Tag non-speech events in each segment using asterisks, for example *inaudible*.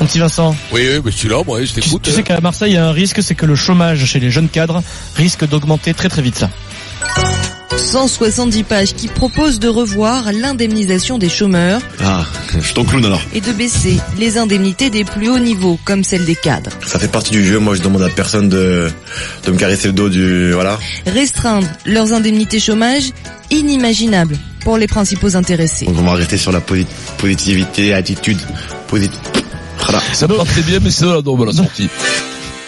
Mon petit Vincent. Oui, oui, mais je suis là, moi, je t'écoute. tu sais qu'à Marseille, il y a un risque, c'est que le chômage chez les jeunes cadres risque d'augmenter très très vite ça. 170 pages qui proposent de revoir l'indemnisation des chômeurs Ah, je suis ton clown alors. et de baisser les indemnités des plus hauts niveaux, comme celles des cadres. Ça fait partie du jeu, moi je demande à personne de, de me caresser le dos du... Voilà. Restreindre leurs indemnités chômage, inimaginable pour les principaux intéressés. Donc on va rester sur la posi- positivité, attitude positive. Voilà. Ça partait bien, mais c'est on l'a sorti.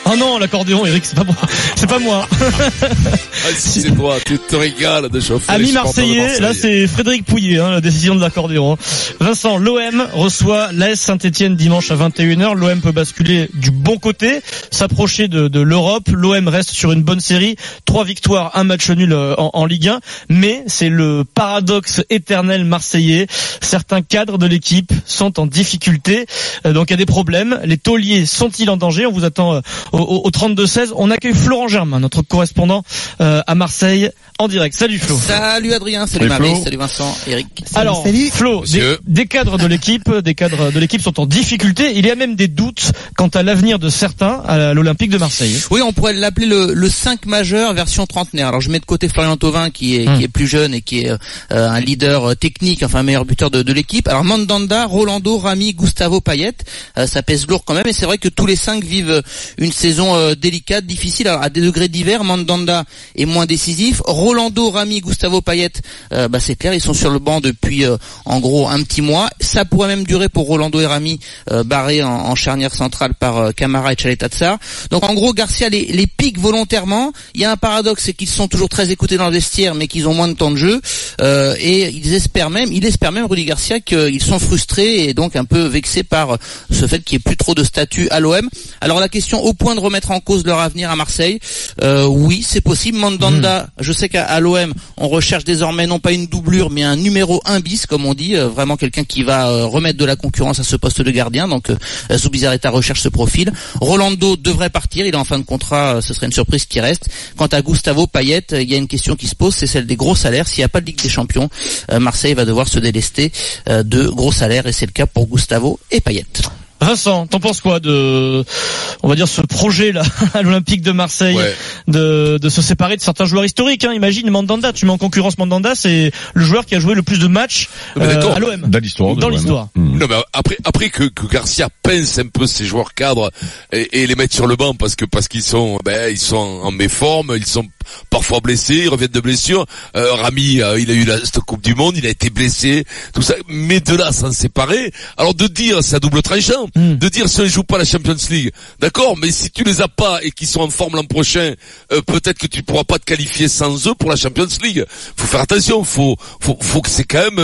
Oh non, l'accordéon, Eric, c'est pas moi. C'est pas moi. Ah, si c'est toi, tu te régales de chauffer. Ami Marseillais, là c'est Frédéric Pouillet, hein, la décision de l'accordéon. Vincent, l'OM reçoit l'AS Saint-Etienne dimanche à 21h. L'OM peut basculer du bon côté, s'approcher de, de l'Europe. L'OM reste sur une bonne série, trois victoires, un match nul euh, en, en Ligue 1. Mais c'est le paradoxe éternel marseillais. Certains cadres de l'équipe sont en difficulté, Euh, donc il y a des problèmes. Les tauliers sont-ils en danger? On vous attend euh, au, au- au 32-16. On accueille Florent Germain, notre correspondant euh, à Marseille, en direct. Salut Flo. Salut Adrien, salut, Salut Marie, salut Vincent, Eric. Alors, Flo, des, cadres de l'équipe, des cadres de l'équipe sont en difficulté. Il y a même des doutes quant à l'avenir de certains à l'Olympique de Marseille. Oui, on pourrait l'appeler le, le 5 majeur version trentenaire. Alors je mets de côté Florian Thauvin qui est, Hmm. qui est plus jeune et qui est euh, un leader euh, technique, enfin un meilleur buteur de, de l'équipe. Alors Mandanda, Rolando, Rami, Gustavo Payet, euh, ça pèse lourd quand même. Et c'est vrai que tous les cinq vivent une saison euh, délicate, difficile, à des degrés divers. Mandanda est moins décisif. Rolando, Rami, Gustavo Payet, euh, bah, c'est clair, ils sont sur le banc depuis euh, en gros un petit mois. Ça pourrait même durer pour Rolando et Rami, euh, barrés en, en charnière centrale par euh, Camara et Chaletatsar. Donc en gros, Garcia les, les pique volontairement. Il y a un paradoxe, c'est qu'ils sont toujours très écoutés dans le vestiaire, mais qu'ils ont moins de temps de jeu. Et ils espèrent même, il espère même Rudy Garcia qu'ils sont frustrés et donc un peu vexés par ce fait qu'il n'y ait plus trop de statut à l'OM. Alors la question au point de remettre en cause leur avenir à Marseille, euh, oui, c'est possible. Mandanda, je sais qu'à l'OM, on recherche désormais non pas une doublure, mais un numéro 1 bis, comme on dit, euh, vraiment quelqu'un qui va euh, remettre de la concurrence à ce poste de gardien. Donc euh, Soubizarreta recherche ce profil. Rolando devrait partir, il est en fin de contrat, euh, ce serait une surprise qui reste. Quant à Gustavo Payet, euh, il y a une question qui se pose, c'est celle des gros salaires. S'il n'y a pas de Ligue des Champions, euh, Marseille va devoir se délester euh, de gros salaires et c'est le cas pour Gustavo et Payet. Vincent, t'en penses quoi de, on va dire, ce projet là *laughs* à l'Olympique de Marseille Ouais. de, de se séparer de certains joueurs historiques hein. Imagine Mandanda, tu mets en concurrence Mandanda, c'est le joueur qui a joué le plus de matchs Mais euh, d'accord. à l'OM. Dans l'histoire. Dans l'histoire. Hmm. Non, mais après, après que, que Garcia pince un peu ses joueurs cadres et, et les mettre sur le banc parce que parce qu'ils sont, ben, ils sont en méforme, ils sont parfois blessés, ils reviennent de blessures. Euh, Rami, euh, il a eu la cette Coupe du Monde, il a été blessé, tout ça. Mais de là, s'en séparer. Alors de dire, c'est à double tranchant, Mm. de dire si on ne joue pas la Champions League, d'accord. Mais si tu les as pas et qu'ils sont en forme l'an prochain, euh, peut-être que tu pourras pas te qualifier sans eux pour la Champions League. Faut faire attention, faut, faut, faut que c'est quand même.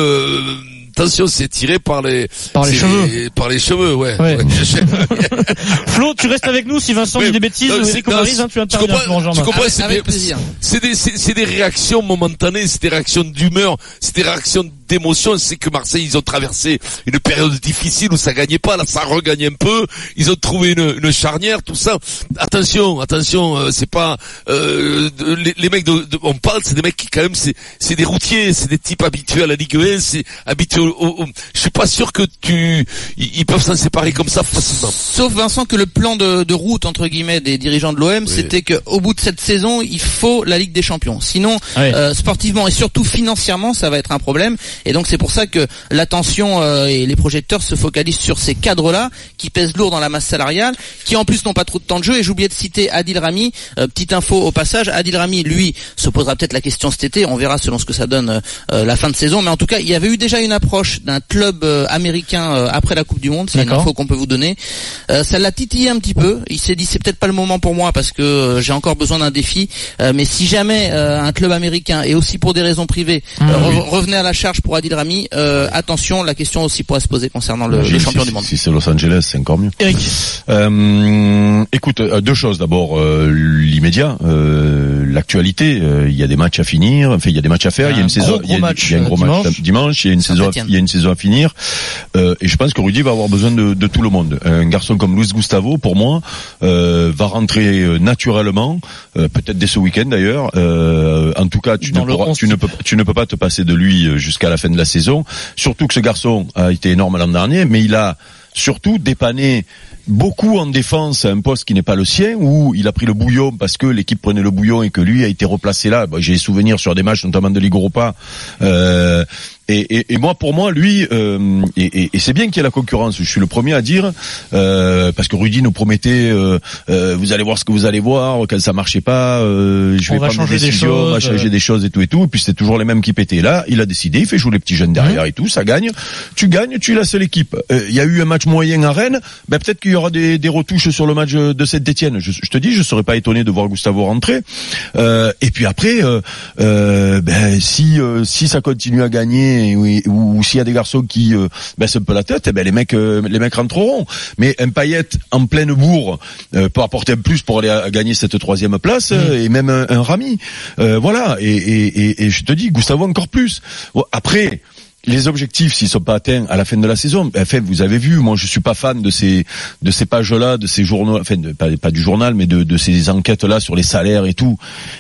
Attention, c'est tiré par les Par les cheveux. Par les cheveux, ouais. *laughs* Flo, tu restes avec nous si Vincent dit des bêtises, non, ou c'est- Eric non, Maryse, hein, tu tu interviens comprends- tu comprends, c'est des- des réactions momentanées, c'est des réactions d'humeur, c'est des réactions d'émotion. C'est que Marseille, ils ont traversé une période difficile où ça gagnait pas, là ça regagne un peu. Ils ont trouvé une, une charnière, tout ça. Attention, attention, euh, c'est pas euh, les, les mecs, de, de- on parle, c'est des mecs qui quand même, c'est, c'est des routiers, c'est des types habitués à la Ligue 1, c'est habitués. Au, au- au- je suis pas sûr que tu, ils, peuvent s'en séparer comme ça facilement. Sauf Vincent que le plan de, de route entre guillemets des dirigeants de l'OM, c'était que au bout de cette saison, il faut la Ligue des Champions. Sinon, Ouais. euh, sportivement et surtout financièrement, ça va être un problème. Et donc c'est pour ça que l'attention euh, et les projecteurs se focalisent sur ces cadres-là qui pèsent lourd dans la masse salariale, qui en plus n'ont pas trop de temps de jeu. Et j'oubliais de citer Adil Rami. Euh, petite info au passage, Adil Rami, lui, se posera peut-être la question cet été. On verra selon ce que ça donne euh, euh, la fin de saison. Mais en tout cas, il y avait eu déjà une approche d'un club euh, américain euh, après la Coupe du Monde. C'est une info qu'on peut vous donner. Euh, ça l'a titillé un petit peu. Il s'est dit c'est peut-être pas le moment pour moi parce que j'ai encore besoin d'un défi. Euh, mais si jamais euh, un club américain et aussi pour des raisons privées Ah re- revenait à la charge pour Adil Rami, euh, attention, la question aussi pourrait se poser concernant le, le champion si, du monde. Si c'est Los Angeles, c'est encore mieux. Eric. Euh, écoute, euh, deux choses. D'abord, euh, l'immédiat, l'actualité. Il y a des matchs à finir. Enfin, il y a des matchs à faire. Il y a une Un saison. gros, il y a, gros une- match, il y a un gros dimanche. match dimanche. Il y a une saison. Il y a une saison à finir. Et je pense que Rudy va avoir besoin de, de tout le monde. Un garçon comme Luis Gustavo, pour moi, va rentrer naturellement, peut-être dès ce week-end d'ailleurs. En tout cas, tu Dans ne, le pourras- 11 tu ne peux tu ne peux pas te passer de lui jusqu'à la fin de la saison. Surtout que ce garçon a été énorme l'an dernier, mais il a surtout dépanner beaucoup en défense à un poste qui n'est pas le sien, où il a pris le bouillon parce que l'équipe prenait le bouillon et que lui a été replacé là. Bon, J'ai des souvenirs sur des matchs, notamment de Ligue Europa. Euh, et, et, et moi, pour moi, lui, euh, et, et- et c'est bien qu'il y ait la concurrence. Je suis le premier à dire, euh, parce que Rudy nous promettait, euh, euh, vous allez voir ce que vous allez voir, quand ça marchait pas, euh, je On vais va prendre changer des décisions, on va changer euh. des choses et tout et tout. Et puis c'était toujours les mêmes qui pétaient. Là, il a décidé, il fait jouer les petits jeunes derrière et tout, ça gagne. Tu gagnes, tu es la seule équipe. Euh, Il y a eu un match moyen à Rennes, ben peut-être qu'il y aura des, des retouches sur le match de Saint-Etienne. Je, je te dis, je serais pas étonné de voir Gustavo rentrer. Euh, et puis après, ben, si si ça continue à gagner ou, ou, ou s'il y a des garçons qui euh, baissent un peu la tête, eh ben les mecs euh, les mecs rentreront. Mais un paillette en pleine bourre euh, peut apporter un plus pour aller à, à gagner cette troisième place euh, et même un, un Rami. Euh, voilà. Et, et, et, et je te dis, Gustavo encore plus. Après. Les objectifs, s'ils sont pas atteints à la fin de la saison, ben, enfin, vous avez vu, moi je suis pas fan de ces de ces pages-là, de ces journaux, enfin de- pas, pas du journal, mais de, de ces enquêtes-là sur les salaires et tout.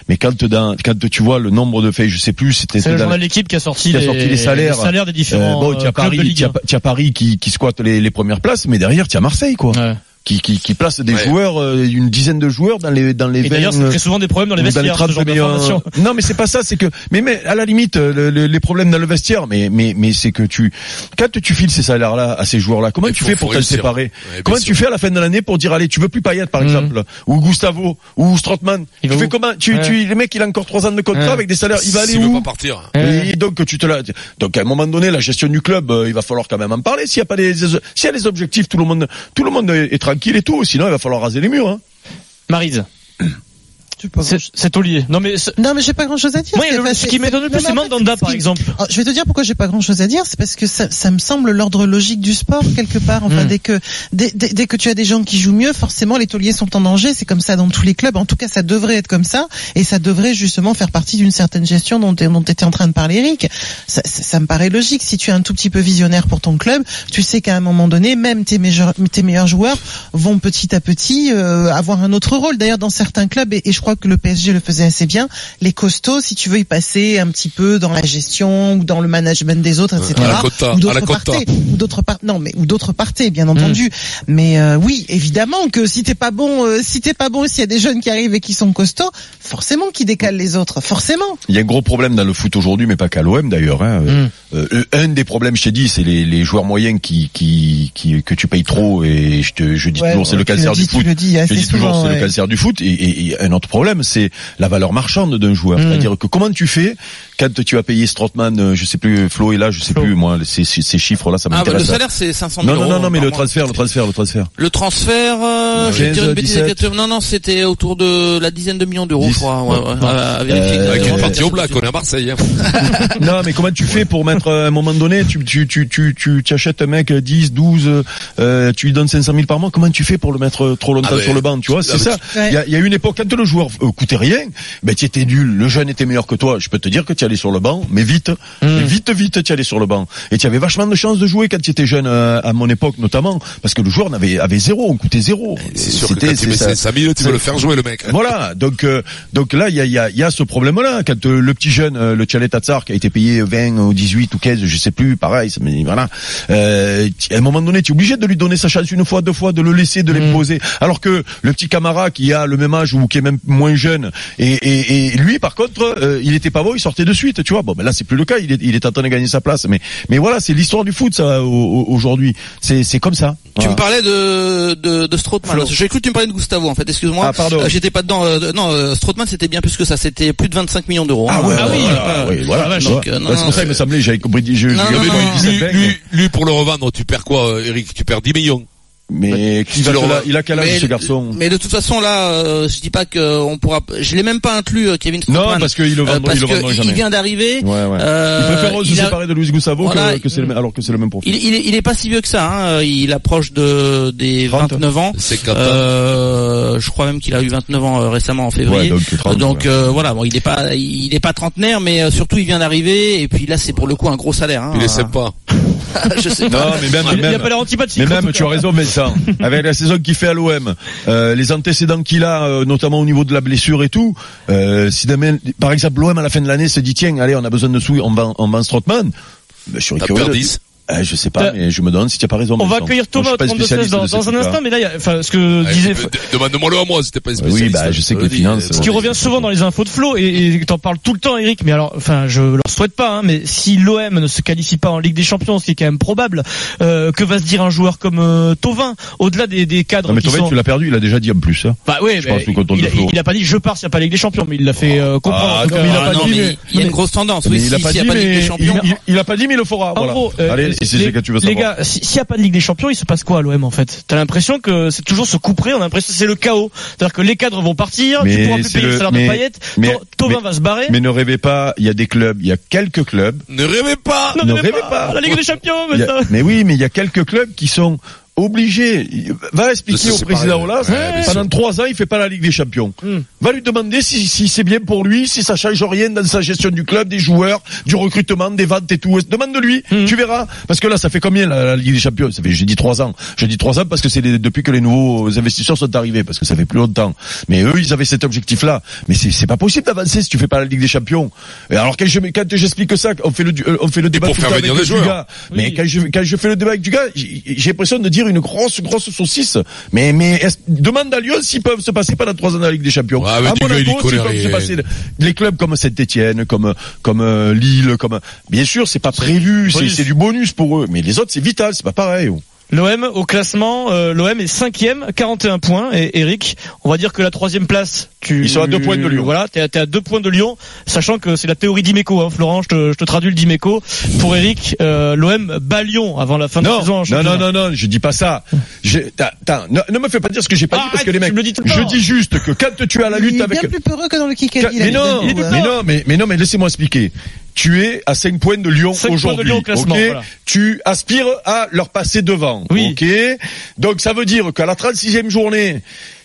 Mais quand dans, quand tu vois le nombre de faits, je sais plus, c'était C'est le journal d'équipe qui a sorti, qui a les, sorti les salaires. des différents euh, bon, tu euh, as de Paris, Ligue tu as, 1. tu as Paris qui, qui squatte les, les premières places, mais derrière tu as Marseille quoi, Ouais. Qui, qui, qui place des Ouais. joueurs, euh, une dizaine de joueurs dans les dans les Et 20, d'ailleurs, c'est très souvent des problèmes dans les ou dans les vestiaires, 30 ce genre d'informations. *laughs* Non, mais c'est pas ça. C'est que, mais, mais à la limite, euh, le- le- les problèmes dans le vestiaire, mais, mais, mais c'est que tu, quand tu files ces salaires-là à ces joueurs-là, comment Il tu faut- fais pour te séparer Ouais, Comment sûr. tu fais à la fin de l'année pour dire allez, tu veux plus Payet par Mhm. exemple, ou Gustavo, ou Strootman Il Tu fais où comment Tu, Ouais. tu, le mec, il a encore trois ans de contrat Ouais. avec des salaires. Il va aller S'il veut où pas partir. Et donc tu te la... donc à un moment donné la gestion du club euh, il va falloir quand même en parler s'il y a pas des s'il y a des objectifs tout le monde tout le monde est, est tranquille et tout sinon il va falloir raser les murs hein. Marise, c'est. Non mais Non, mais j'ai pas grand chose à dire. moi, le- ce qui m'étonne le plus, c'est Mandanda par exemple. Alors, je vais te dire pourquoi j'ai pas grand chose à dire, c'est parce que ça, ça me semble l'ordre logique du sport quelque part. Enfin, Mm. dès que dès, dès- dès que tu as des gens qui jouent mieux, forcément les tauliers sont en danger. C'est comme ça dans tous les clubs. En tout cas, ça devrait être comme ça, et ça devrait justement faire partie d'une certaine gestion dont tu étais en train de parler, Eric. Ça, ça, ça me paraît logique. Si tu es un tout petit peu visionnaire pour ton club, tu sais qu'à un moment donné, même tes meilleurs tes meilleurs joueurs vont petit à petit euh, avoir un autre rôle. D'ailleurs, dans certains clubs, et, et je crois que le PSG le faisait assez bien, les costauds, si tu veux y passer un petit peu dans la gestion ou dans le management des autres, etc. à la Cotta, ou d'autres partaient, ou d'autres par- non mais ou d'autres partaient, bien entendu. Mais euh, oui, évidemment que si t'es pas bon, euh, si t'es pas bon, s'il y a des jeunes qui arrivent et qui sont costauds, forcément qui décalent les autres, forcément. il y a un gros problème dans le foot aujourd'hui mais pas qu'à l'OM d'ailleurs hein. Mm. Euh, un des problèmes je t'ai dit c'est les, les joueurs moyens qui, qui, qui que tu payes trop et je te je dis Ouais, toujours c'est ouais, le cancer le du dis, tu foot le dis je dis toujours souvent, c'est ouais. le cancer du foot et, et- et un autre problème c'est la valeur marchande d'un joueur Mm. c'est-à-dire que comment tu fais quand tu as payé Strootman euh, je sais plus Flo est là je sais Flo. plus moi ces, ces ces chiffres là ça Ah, bah, le m'intéresse salaire c'est 500 non 000 non euros non non mais le transfert le transfert le transfert Le transfert, euh, je vais 15, dire une bêtise 17. exactement. Non, non, c'était autour de la dizaine de millions d'euros, 10. je crois. Ouais, ouais, Ouais. à, à vérifier Euh, Avec une partie au black, on est à Marseille. Hein. *laughs* Non, mais comment tu fais pour mettre euh, à un moment donné, tu tu tu tu tu, tu achètes un mec euh, 10, 12, euh, tu lui donnes 500 000 par mois. Comment tu fais pour le mettre trop longtemps Ah, sur le banc, tu vois C'est Ah, ça. Il y a, y a une époque quand le joueur coûtait rien, ben tu étais nul, le jeune était meilleur que toi. Je peux te dire que tu allais sur le banc, mais vite, mais vite, vite, tu allais sur le banc. Et tu avais vachement de chances de jouer quand tu étais jeune euh, à mon époque notamment, parce que le joueur n'avait avait zéro, on coûtait zéro. C'est sûr que quand tu c'est mets ça. 500 000, tu veux le faire jouer le mec. Voilà, donc euh, donc là il y a, il y, a, il y a ce problème-là quand euh, le petit jeune, euh, le Tchalet Tatsar qui a été payé 20 ou 18 ou 15, je sais plus, pareil, ça, mais voilà. Euh, à un moment donné, tu es obligé de lui donner sa chance une fois, deux fois, de le laisser, de l'imposer. Alors que le petit camarade qui a le même âge ou qui est même moins jeune, et, et, et lui par contre, euh, il était pas bon, il sortait de suite, tu vois. Bon, ben là c'est plus le cas, il est, il est en train de gagner sa place. Mais mais voilà, c'est l'histoire du foot ça au- au- aujourd'hui. C'est c'est comme ça. Tu Voilà. me parlais de de, de Strootman. J'ai cru que tu me parlais de Gustavo en fait. Excuse-moi. Ah, pardon. Euh, J'étais pas dedans. euh, non, euh, Strootman c'était bien plus que ça. C'était plus de 25 millions d'euros. Ah hein. ouais, Ah oui, voilà, ah, oui, voilà. vache. Donc, euh, non, Ouais, c'est pour ça qu'il me semblait, j'avais compris, je, Non, lui, lui, lui, pour le revendre, tu perds quoi, Eric? Tu perds 10 millions. Mais qui la- revends. il a quel âge Mais, ce garçon? mais de toute façon là, euh, je dis pas que on pourra. Je l'ai même pas inclus euh, Kevin Strootman. Non, parce qu'il le euh, vendra, parce il le vendra jamais. il vient d'arriver. Ouais, ouais. Euh, il préfère se il a- séparer de Luis Gustavo Voilà, que, que c'est le même, alors que c'est le même profil. Il, il, est, il est pas si vieux que ça. Hein. Il approche de des 30. 29 ans. C'est Euh, je crois même qu'il a eu 29 ans euh, récemment en Ouais, février. donc 30, Donc ouais. euh, voilà, bon, il est pas, il est pas trentenaire, mais euh, surtout il vient d'arriver et puis là c'est pour le coup un gros salaire. Hein. Il est sympa. *laughs* je sais Non, pas. mais même, Il, il a même, pas l'air antipathique. mais même, tu as raison, *laughs* Avec la saison qu'il fait à l'OM, euh, les antécédents qu'il a, euh, notamment au niveau de la blessure et tout, euh, si demain, par exemple, l'OM à la fin de l'année se dit, tiens, allez, on a besoin de sous, on vend, on vend Strootman, ben, je T'as curieux peur de- 10. Euh, je sais pas, mais je me demande si tu as pas raison. On va accueillir Thomas au suis pas 32 spécialiste dans, dans un instant, mais là, il y a- enfin, ce que Eh, disait de- de- Demande-moi-le à moi, c'était pas un Oui, bah, je sais que le les finances, euh, Ce qui revient souvent dans les infos de Flo, et t'en parles tout le temps, Eric, mais alors, enfin, je leur souhaite pas, hein, mais si l'OM ne se qualifie pas en Ligue des Champions, ce qui est quand même probable, euh, que va se dire un joueur comme euh, Tovin, au-delà des, des cadres Non, mais qui sont... tu l'as perdu, il a déjà dit en plus. Hein. Bah oui, mais il, il a pas dit je pars s'il n'y a pas Ligue des Champions, mais il l'a fait euh, comprendre. Ah, en tout non, cas. mais il a Ah pas non, dit, mais mais- il y a une grosse tendance. Oui, il a si- pas s'il dit, n'y a pas de Ligue mais des il, Champions. il- il a pas dit, mais il le fera. En Voilà. gros, Allez, et c'est les, ce que tu veux les gars, si- s'il n'y a pas de Ligue des Champions, il se passe quoi à l'OM en fait? T'as l'impression que c'est toujours se couper, on a l'impression que c'est le chaos. C'est-à-dire que les cadres vont partir, tu Mais pourras plus payer le salaire mais- de Payet, mais- Thauvin va se barrer. Mais ne rêvez pas, il y a des clubs, il y a quelques clubs. Ne rêvez pas non, ne rêvez pas. La Ligue des Champions, a- maintenant. mais oui, mais il y a quelques clubs qui sont obligés. Va expliquer au président. Ouais, bien pendant trois ans, il fait pas la Ligue des Champions. Hmm. Va lui demander si, si c'est bien pour lui, si ça change rien dans sa gestion du club, des joueurs, du recrutement, des ventes et tout. Demande-lui, Hmm. tu verras. Parce que là, ça fait combien la, la Ligue des Champions? Ça fait, j'ai dit trois ans. Je dis trois ans parce que c'est depuis que les nouveaux investisseurs sont arrivés, parce que ça fait plus longtemps. Mais eux, ils avaient cet objectif-là. Mais c'est, c'est pas possible d'avancer si tu fais pas la Ligue des Champions. Et alors quand je, quand j'explique ça, on fait le, euh, on fait le débat pour tout faire venir avec des joueurs. gars. Mais quand je, quand je fais le débat avec du gars, j'ai j'ai l'impression de dire une grosse, grosse saucisse. Mais, mais demande à Lyon s'ils peuvent se passer pendant trois ans dans la Ligue des Champions. À Monaco, s'ils peuvent se passer les clubs comme Saint-Etienne, comme, comme euh, Lille, comme, bien sûr, c'est pas prévu, c'est du bonus pour eux. Mais les autres, c'est vital, c'est pas pareil. L'OM au classement, euh, l'OM est cinquième, 41 points. Et Eric, on va dire que la troisième place, tu Ils sont à deux points de Lyon. Voilà, t'es à, deux points de Lyon, sachant que c'est la théorie d'Imeco. Hein, Florent, je te, je te traduis le d'Imeco. Pour Eric, euh, l'OM bat Lyon avant la fin de saison. en non, non, non, non, je dis pas ça. Je, t'as- t'as- ne, ne me fais pas dire ce que j'ai pas dit parce que les mecs. me dis je dis juste que quand tu as la il lutte est avec. bien plus peureux que dans le Kikadi. Quand- mais non, mais non, mais, mais non, mais laissez-moi expliquer. Tu es à 5 points de Lyon aujourd'hui. Lyon au classement, ok voilà. Tu aspires à leur passer devant. Oui. Ok. Donc ça veut dire qu'à la 36e journée,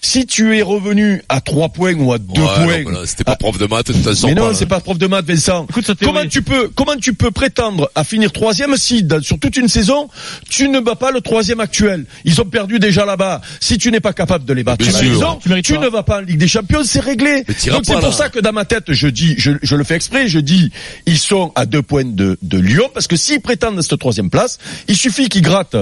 si tu es revenu à 3 points ou à 2 Ouais, points. C'était pas prof de maths, tu t'en sors mais non, c'est pas prof de maths, Vincent. Écoute. Comment tu peux, comment tu peux prétendre à finir troisième si dans- sur toute une saison tu ne bats pas le troisième actuel? Ils ont perdu déjà là-bas. Si tu n'es pas capable de les battre sûr. maison, Tu ne vas pas en Ligue des Champions, c'est réglé. Donc c'est pour ça que dans ma tête, je dis, je, je le fais exprès, je dis, ils sont à deux points de, de Lyon parce que s'ils prétendent à cette troisième place, il suffit qu'ils grattent.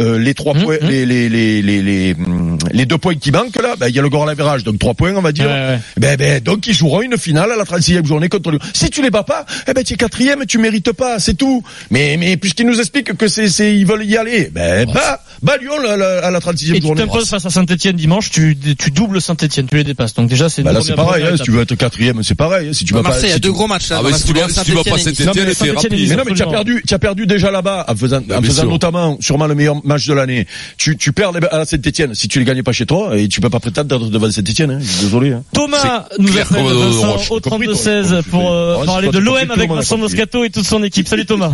Euh, les trois Hum, points, hum. les, les, les, les, les, hum, les deux points qui manquent là, ben, il y a le goal average, donc trois points on va dire. Ouais, ouais. Ben, ben, donc ils joueront une finale à la 36e journée contre Lyon. Si tu les bats pas, eh ben tu es quatrième, tu mérites pas, c'est tout. Mais mais puisqu'ils nous expliquent que c'est c'est ils veulent y aller, ben bah bah Lyon la- la- à la 36e Et tu journée. t'imposes face à Saint-Etienne dimanche, tu, tu doubles Saint-Etienne, tu les dépasses. Donc déjà, c'est Bah là c'est pareil, hein, si tu veux être quatrième, c'est pareil. hein, Si tu vas pas, Marseille si a tu- deux gros matchs là. Ah, si tu vas, si tu vas pas. Saint-Etienne, Non, mais c'est Saint-Étienne, rapide. ils Mais non, mais tu as perdu, tu as perdu déjà là-bas en faisant, en bien faisant notamment sûrement le meilleur match de l'année. Tu, tu perds à Saint-Etienne. Si tu les gagnes pas chez toi, et tu peux pas prétendre d'être devant Saint-Etienne. Hein. Désolé. Hein. Thomas nous appelle euh, au Compris, toi, 32-16 toi, pour euh, parler de tu l'OM avec Vincent. Moscato et toute son équipe. Salut Thomas.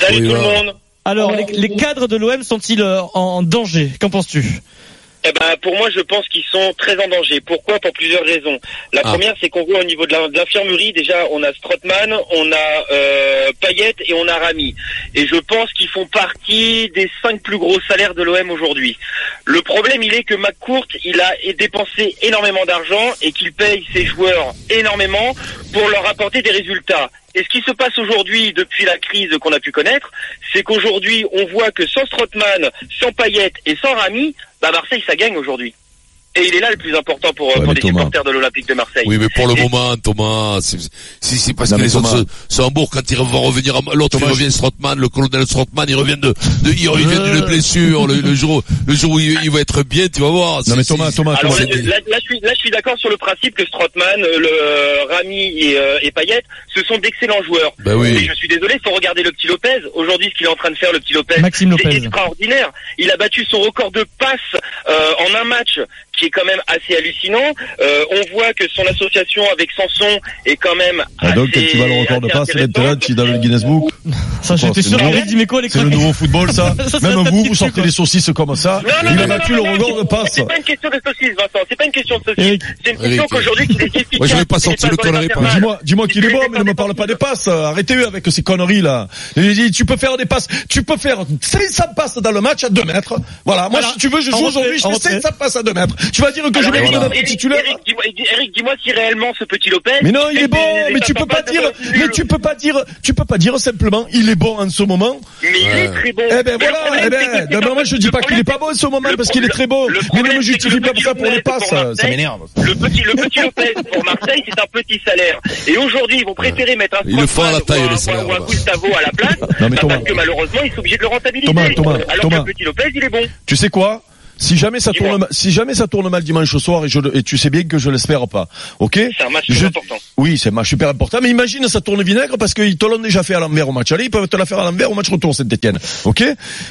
Salut tout le monde. Alors, les, les cadres de l'OM sont-ils euh, en danger? Qu'en penses-tu? Eh ben, pour moi, je pense qu'ils sont très en danger. Pourquoi? Pour plusieurs raisons. La Ah. première, c'est qu'on voit au niveau de l'infirmerie, déjà, on a Strootman, on a euh, Payet et on a Rami. Et je pense qu'ils font partie des cinq plus gros salaires de l'OM aujourd'hui. Le problème, il est que McCourt, il a dépensé énormément d'argent et qu'il paye ses joueurs énormément pour leur apporter des résultats. Et ce qui se passe aujourd'hui, depuis la crise qu'on a pu connaître, c'est qu'aujourd'hui, on voit que sans Strootman, sans Payet et sans Rami, bah Marseille, ça gagne aujourd'hui. Et il est là le plus important pour, Ouais, pour les Thomas. supporters de l'Olympique de Marseille. Oui, mais pour le Et- moment, Thomas, si c'est parce Non, que les autres Thomas. se- sont en bourg quand ils vont revenir, à- l'autre il revient Strootman, le colonel Strootman, il revient de, de il revient Euh. d'une blessure, le, le jour, le jour où il, il va être bien, tu vas voir. Non mais Thomas, Thomas, Alors Thomas. là, là, là, je suis, là, je suis d'accord sur le principe que Strootman, euh, le euh, Rami et, euh, et Payet, ce sont d'excellents joueurs. Bah oui. Mais je suis désolé, il faut regarder le petit Lopez. Aujourd'hui, ce qu'il est en train de faire, le petit Lopez, c'est extraordinaire. Il a battu son record de passes euh, en un match, qui est quand même assez hallucinant. Euh, on voit que son association avec Sanson est quand même Ah, donc assez, tu vas le record de passe maintenant, tu es dans le Guinness Book. *laughs* Ça, j'étais c'est sûr C'est le nouveau football ça. *laughs* Même vous, vous sortez cul, des saucisses comme ça. Non, non, Il non, a non, battu le record de passe. C'est pas une question de saucisse, Vincent. C'est pas une question de saucisse. Eric. C'est une question qu'aujourd'hui qu'il est efficace. Moi, je vais pas sortir le connerie, les Dis-moi, dis-moi qu'il est bon, mais ne me parle pas des passes. Arrêtez avec ces conneries là. Tu peux faire des passes, tu peux faire 500 passes dans le match à 2 mètres. Voilà. Moi, si tu veux, je joue aujourd'hui, je fais retrait. 500 passes à 2 mètres. Tu vas dire que je mérite Eric, d'être Eric, titulaire Eric, dis-moi, si réellement ce petit Lopez. Mais non, il est bon, mais tu peux pas dire, mais tu peux pas dire, tu peux pas dire simplement, il est bon en ce moment. Mais il est très bon. Eh ben voilà, eh ben, non, moi je dis pas qu'il est pas bon en ce moment parce qu'il est très bon. Mais ne me justifie pas ça pour les passes, ça, m'énerve. Le petit, le petit Lopez pour Marseille, c'est un petit salaire. Et aujourd'hui, ils vont préférer mettre un Ils le font à la taille, ou un- le salaire, ou un. Gustavo à la place. Non, mais bah, Thomas. parce que malheureusement, ils sont obligés de le rentabiliser. Thomas, Thomas, Alors Thomas. que le petit Lopez, il est bon. Tu sais quoi? Si jamais ça Dis-moi. tourne, ma- si jamais ça tourne mal dimanche au soir et, je, et tu sais bien que je l'espère pas, ok? C'est un match Je- très important. Oui, c'est un match super important. Mais imagine ça tourne vinaigre parce qu'ils te l'ont déjà fait à l'envers au match aller, ils peuvent te la faire à l'envers au match retour Saint-Etienne, ok?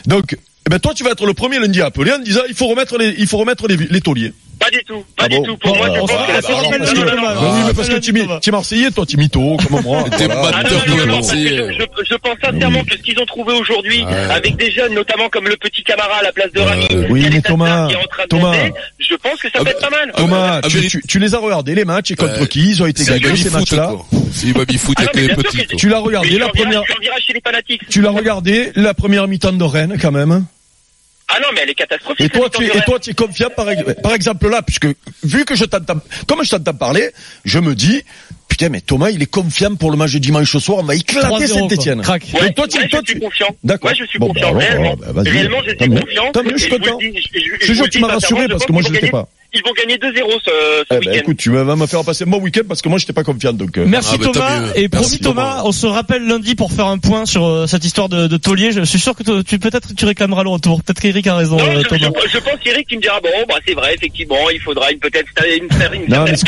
Donc, eh ben toi tu vas être le premier lundi à appeler en disant il faut remettre les, il faut remettre les, les tauliers. Pas du tout. Pas Ah du bon tout. Pour moi, je pense bah, que la bah, parce que- non, non, bah non. oui, mais parce que tu es Marseillais, toi, tu es mytho, comme moi. T'es pas Ah Marseillais. je, pense sincèrement que ce qu'ils ont trouvé aujourd'hui, Ouais. avec des jeunes, notamment comme le petit Camara à la place de Rami, Ouais. Oui, mais Thomas, qui est en train de Thomas. je pense que ça Ah, peut être pas mal. Thomas, Ah, tu, les as regardés les matchs et contre qui ils ont été gagnés ces matchs-là. C'est baby foot Ah avec les petits. Tu l'as regardé la première, tu l'as regardé la première mi-temps de Rennes quand même. Ah non, mais elle est catastrophique. Et toi, tu es, et toi, tu es confiant par, par exemple là, puisque vu que je t'entends, comme je t'entends parler, je me dis, putain, mais Thomas, il est confiant pour le match de dimanche au soir, on va éclater 3-0, Saint-Etienne. Ouais, Donc toi, tu, ouais, toi, je suis tu, confiant. D'accord. Ouais, je suis Bon, confiant. bah, alors, réellement, bah, réellement, je mieux. confiant. Tant mieux, je suis content. je- je- Je je te vous jure, le tu dis m'as rassuré sincèrement, je parce pense que moi, qu'ils je Ils vont gagner 2-0 ce, ce Eh ben, week-end. écoute, tu vas me faire passer mon week-end parce que moi, j'étais pas confiant, donc. euh, Merci Ah, bah, Thomas et promis Merci, Thomas, Thomas. on se rappelle lundi pour faire un point sur euh, cette histoire de, de taulier. Je suis sûr que tu- tu peut-être tu réclameras le retour. Peut-être qu'Eric a raison Non, euh, je, Thomas. je- je pense qu'Eric qui me dira bon bah c'est vrai effectivement il faudra une peut-être une, une, une Non, mais ce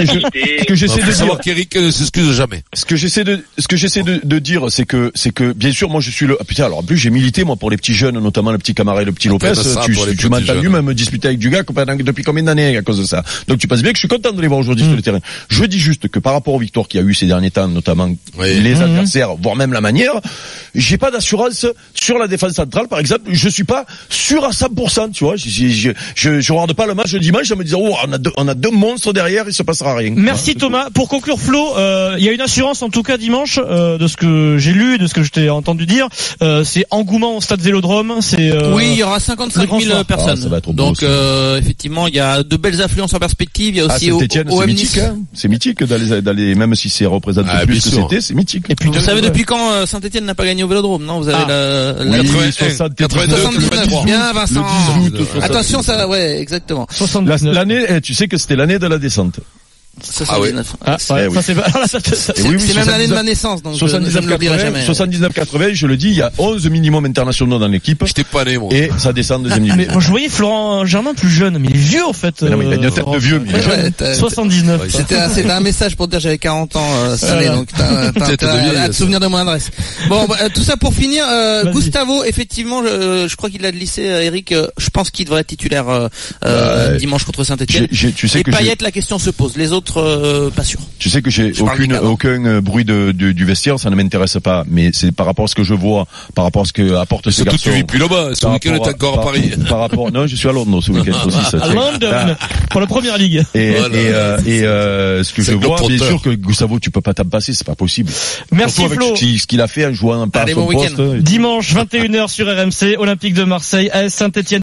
que j'essaie de savoir qu'Eric ne s'excuse jamais. ce que j'essaie de, ce que j'essaie de, de dire, c'est que, c'est que, bien sûr, moi, je suis le, ah, putain, alors, en plus, j'ai milité, moi, pour les petits jeunes, notamment le petit Camara et le petit Lopez. Tu, m'as entendu même me disputer avec du gars depuis combien d'années cause de ça. Donc, tu penses bien que je suis content de les voir aujourd'hui sur le terrain. Je dis juste que par rapport aux victoires qu'il y a eu ces derniers temps, notamment Oui. les Mhm. adversaires, voire même la manière, j'ai pas d'assurance sur la défense centrale, par exemple. Je suis pas sûr à 100%, tu vois. Je, je, je, je, je regarde pas le match le dimanche en me disant, oh, on a deux, on a deux monstres derrière, il se passera rien. Merci Thomas. Pour conclure Flo, euh, il y a une assurance en tout cas dimanche euh, de ce que j'ai lu, de ce que je t'ai entendu dire. Euh, c'est engouement au stade Vélodrome. C'est euh, Oui, il y aura le 55 grand 000 soir. personnes. Ah, ça va être beau Donc euh, effectivement, il y a de belles affluences en perspective. Il y a Ah, aussi au, Saint-Etienne, au c'est mythique, Nice. hein. C'est mythique d'aller, d'aller, même si c'est représente Ah, plus que c'était, c'est mythique. Et puis Vous savez depuis quand euh, Saint-Etienne n'a pas gagné au Vélodrome Non, vous avez Ah. la, la Oui, 81, 60, 82, 79. Bien, Vincent. Le 10 août, 60. Attention, ça, ouais, exactement. La- 79. L'année, eh, tu sais que c'était l'année de la descente. 79. Ah, ouais, oui. ça c'est *laughs* oui, oui, même l'année de 79, ma naissance, donc je, je 79, ne l'oublierai 80, jamais. 79, 80, je le dis, il y a 11 minimum internationaux dans l'équipe. J'étais pas né, moi. Et ça descend en deuxième mais division. moi, je voyais Florent Germain plus jeune, mais il est vieux en fait. Mais non, mais il a une euh, tête de vieux, mais il est Ouais, jeune. ouais, t'as- 79. Ouais, C'était un, message pour te dire j'avais 40 ans euh, année, donc t'as, *laughs* à te souvenir de mon adresse. Bon, bah, euh, tout ça pour finir. Euh. Gustavo, effectivement, je, je crois qu'il a glissé, Eric. je pense qu'il devrait être titulaire euh, dimanche contre Saint-Etienne. Tu sais Et Payet, la question se pose. Les autres, euh, pas sûr. Tu sais que j'ai Je aucune, aucun euh, bruit de, de- du vestiaire, ça ne m'intéresse pas. Mais c'est par rapport à ce que je vois, par rapport à ce que apporte ce Surtout, garçon. tu vis plus là-bas. Ce week-end, t'es encore à par- Paris. *laughs* Par rapport, non, je suis à Londres ce week-end aussi. Ça, À c'est- London Ah. pour la première ligue. Et, Voilà. et, euh, et euh, ce que je vois, bien sûr que Gustavo, tu peux pas t'en passer, c'est pas possible. Merci avec Flo. ce qu'il- a fait en jouant pas à Allez, bon poste. Dimanche 21h sur RMC, Olympique de Marseille, AS Saint-Etienne.